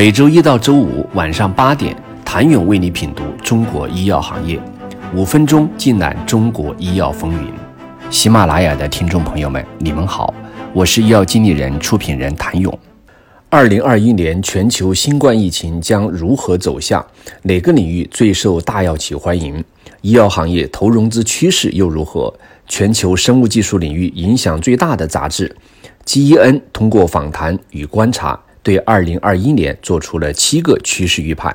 每周一到周五晚上八点，谭勇为你品读中国医药行业，五分钟尽览中国医药风云。喜马拉雅的听众朋友们，你们好，我是医药经理人、出品人谭勇。二零二一年全球新冠疫情将如何走向？哪个领域最受大药企欢迎？医药行业投融资趋势又如何？全球生物技术领域影响最大的杂志《GEN》通过访谈与观察。对二零二一年做出了七个趋势预判。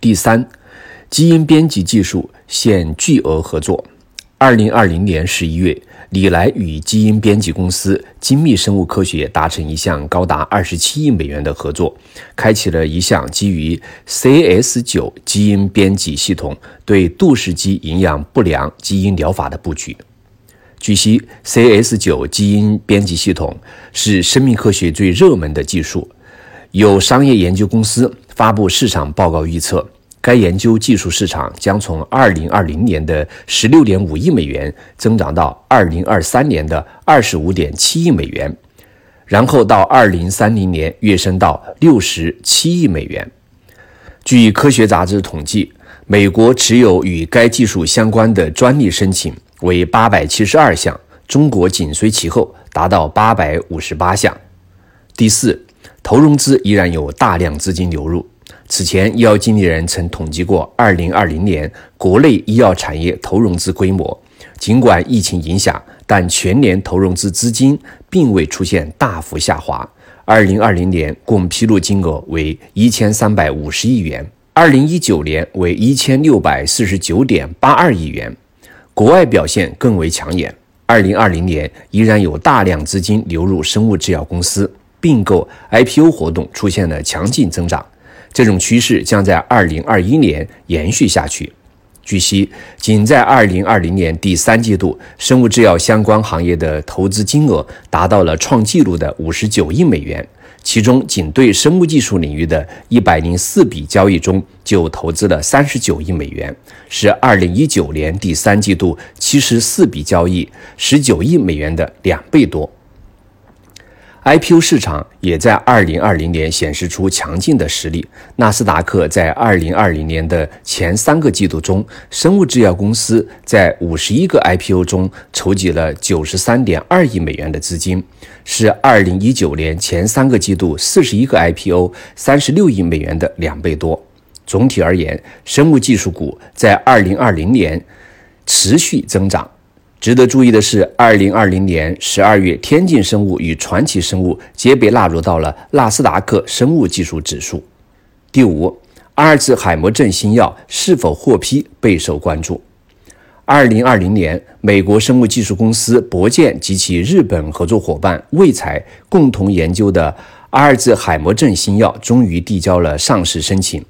第三，基因编辑技术现巨额合作。二零二零年十一月，李来与基因编辑公司精密生物科学达成一项高达二十七亿美元的合作，开启了一项基于 CS 九基因编辑系统对杜氏肌营养不良基因疗法的布局。据悉，CS 九基因编辑系统是生命科学最热门的技术。有商业研究公司发布市场报告预测，该研究技术市场将从2020年的16.5亿美元增长到2023年的25.7亿美元，然后到2030年跃升到67亿美元。据科学杂志统计，美国持有与该技术相关的专利申请。为八百七十二项，中国紧随其后，达到八百五十八项。第四，投融资依然有大量资金流入。此前，医药经理人曾统计过二零二零年国内医药产业投融资规模，尽管疫情影响，但全年投融资资金并未出现大幅下滑。二零二零年共披露金额为一千三百五十亿元，二零一九年为一千六百四十九点八二亿元。国外表现更为抢眼。二零二零年依然有大量资金流入生物制药公司，并购 IPO 活动出现了强劲增长。这种趋势将在二零二一年延续下去。据悉，仅在二零二零年第三季度，生物制药相关行业的投资金额达到了创纪录的五十九亿美元。其中，仅对生物技术领域的一百零四笔交易中，就投资了三十九亿美元，是二零一九年第三季度七十四笔交易十九亿美元的两倍多。IPO 市场也在2020年显示出强劲的实力。纳斯达克在2020年的前三个季度中，生物制药公司在51个 IPO 中筹集了93.2亿美元的资金，是2019年前三个季度41个 IPO 36亿美元的两倍多。总体而言，生物技术股在2020年持续增长。值得注意的是，二零二零年十二月，天进生物与传奇生物皆被纳入到了纳斯达克生物技术指数。第五，阿尔兹海默症新药是否获批备受关注。二零二零年，美国生物技术公司博健及其日本合作伙伴卫材共同研究的阿尔兹海默症新药终于递交了上市申请，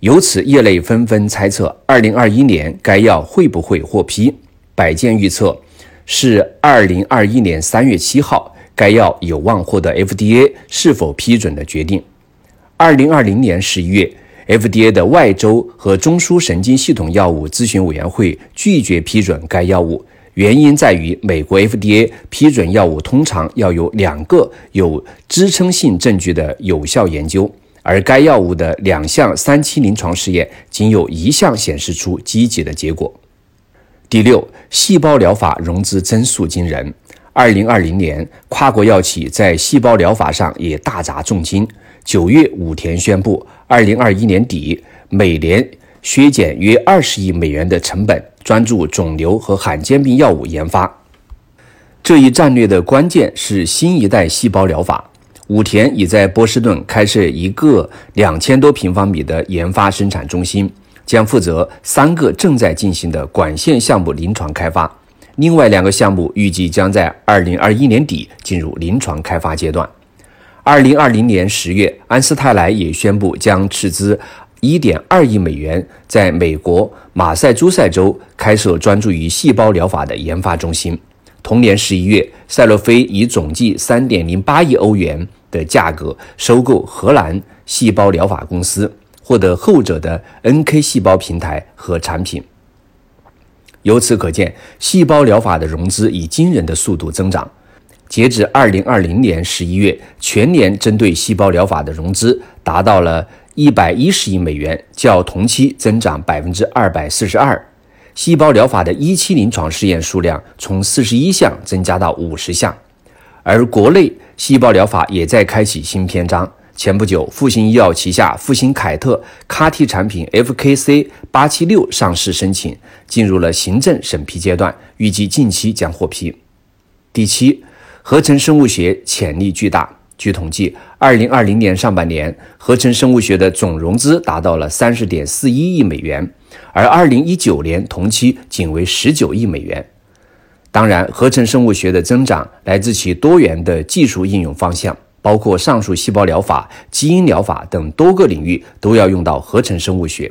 由此业内纷纷猜测，二零二一年该药会不会获批。百健预测是二零二一年三月七号，该药有望获得 FDA 是否批准的决定。二零二零年十一月，FDA 的外周和中枢神经系统药物咨询委员会拒绝批准该药物，原因在于美国 FDA 批准药物通常要有两个有支撑性证据的有效研究，而该药物的两项三期临床试验仅有一项显示出积极的结果。第六，细胞疗法融资增速惊人。二零二零年，跨国药企在细胞疗法上也大砸重金。九月，武田宣布，二零二一年底每年削减约二十亿美元的成本，专注肿瘤和罕见病药物研发。这一战略的关键是新一代细胞疗法。武田已在波士顿开设一个两千多平方米的研发生产中心。将负责三个正在进行的管线项目临床开发，另外两个项目预计将在二零二一年底进入临床开发阶段。二零二零年十月，安斯泰莱也宣布将斥资一点二亿美元，在美国马赛诸塞州开设专注于细胞疗法的研发中心。同年十一月，赛洛菲以总计三点零八亿欧元的价格收购荷兰细胞疗法公司。获得后者的 NK 细胞平台和产品。由此可见，细胞疗法的融资以惊人的速度增长。截至二零二零年十一月，全年针对细胞疗法的融资达到了一百一十亿美元，较同期增长百分之二百四十二。细胞疗法的一期临床试验数量从四十一项增加到五十项，而国内细胞疗法也在开启新篇章。前不久，复星医药旗下复星凯特 CAR-T 产品 FKC 八七六上市申请进入了行政审批阶段，预计近期将获批。第七，合成生物学潜力巨大。据统计，二零二零年上半年，合成生物学的总融资达到了三十点四一亿美元，而二零一九年同期仅为十九亿美元。当然，合成生物学的增长来自其多元的技术应用方向，包括上述细胞疗法、基因疗法等多个领域都要用到合成生物学。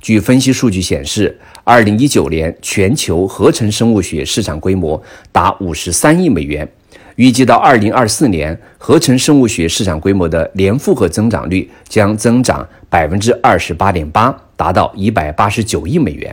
据分析数据显示，二零一九年全球合成生物学市场规模达五十三亿美元。预计到二零二四年，合成生物学市场规模的年复合增长率将增长百分之二十八点八，达到一百八十九亿美元。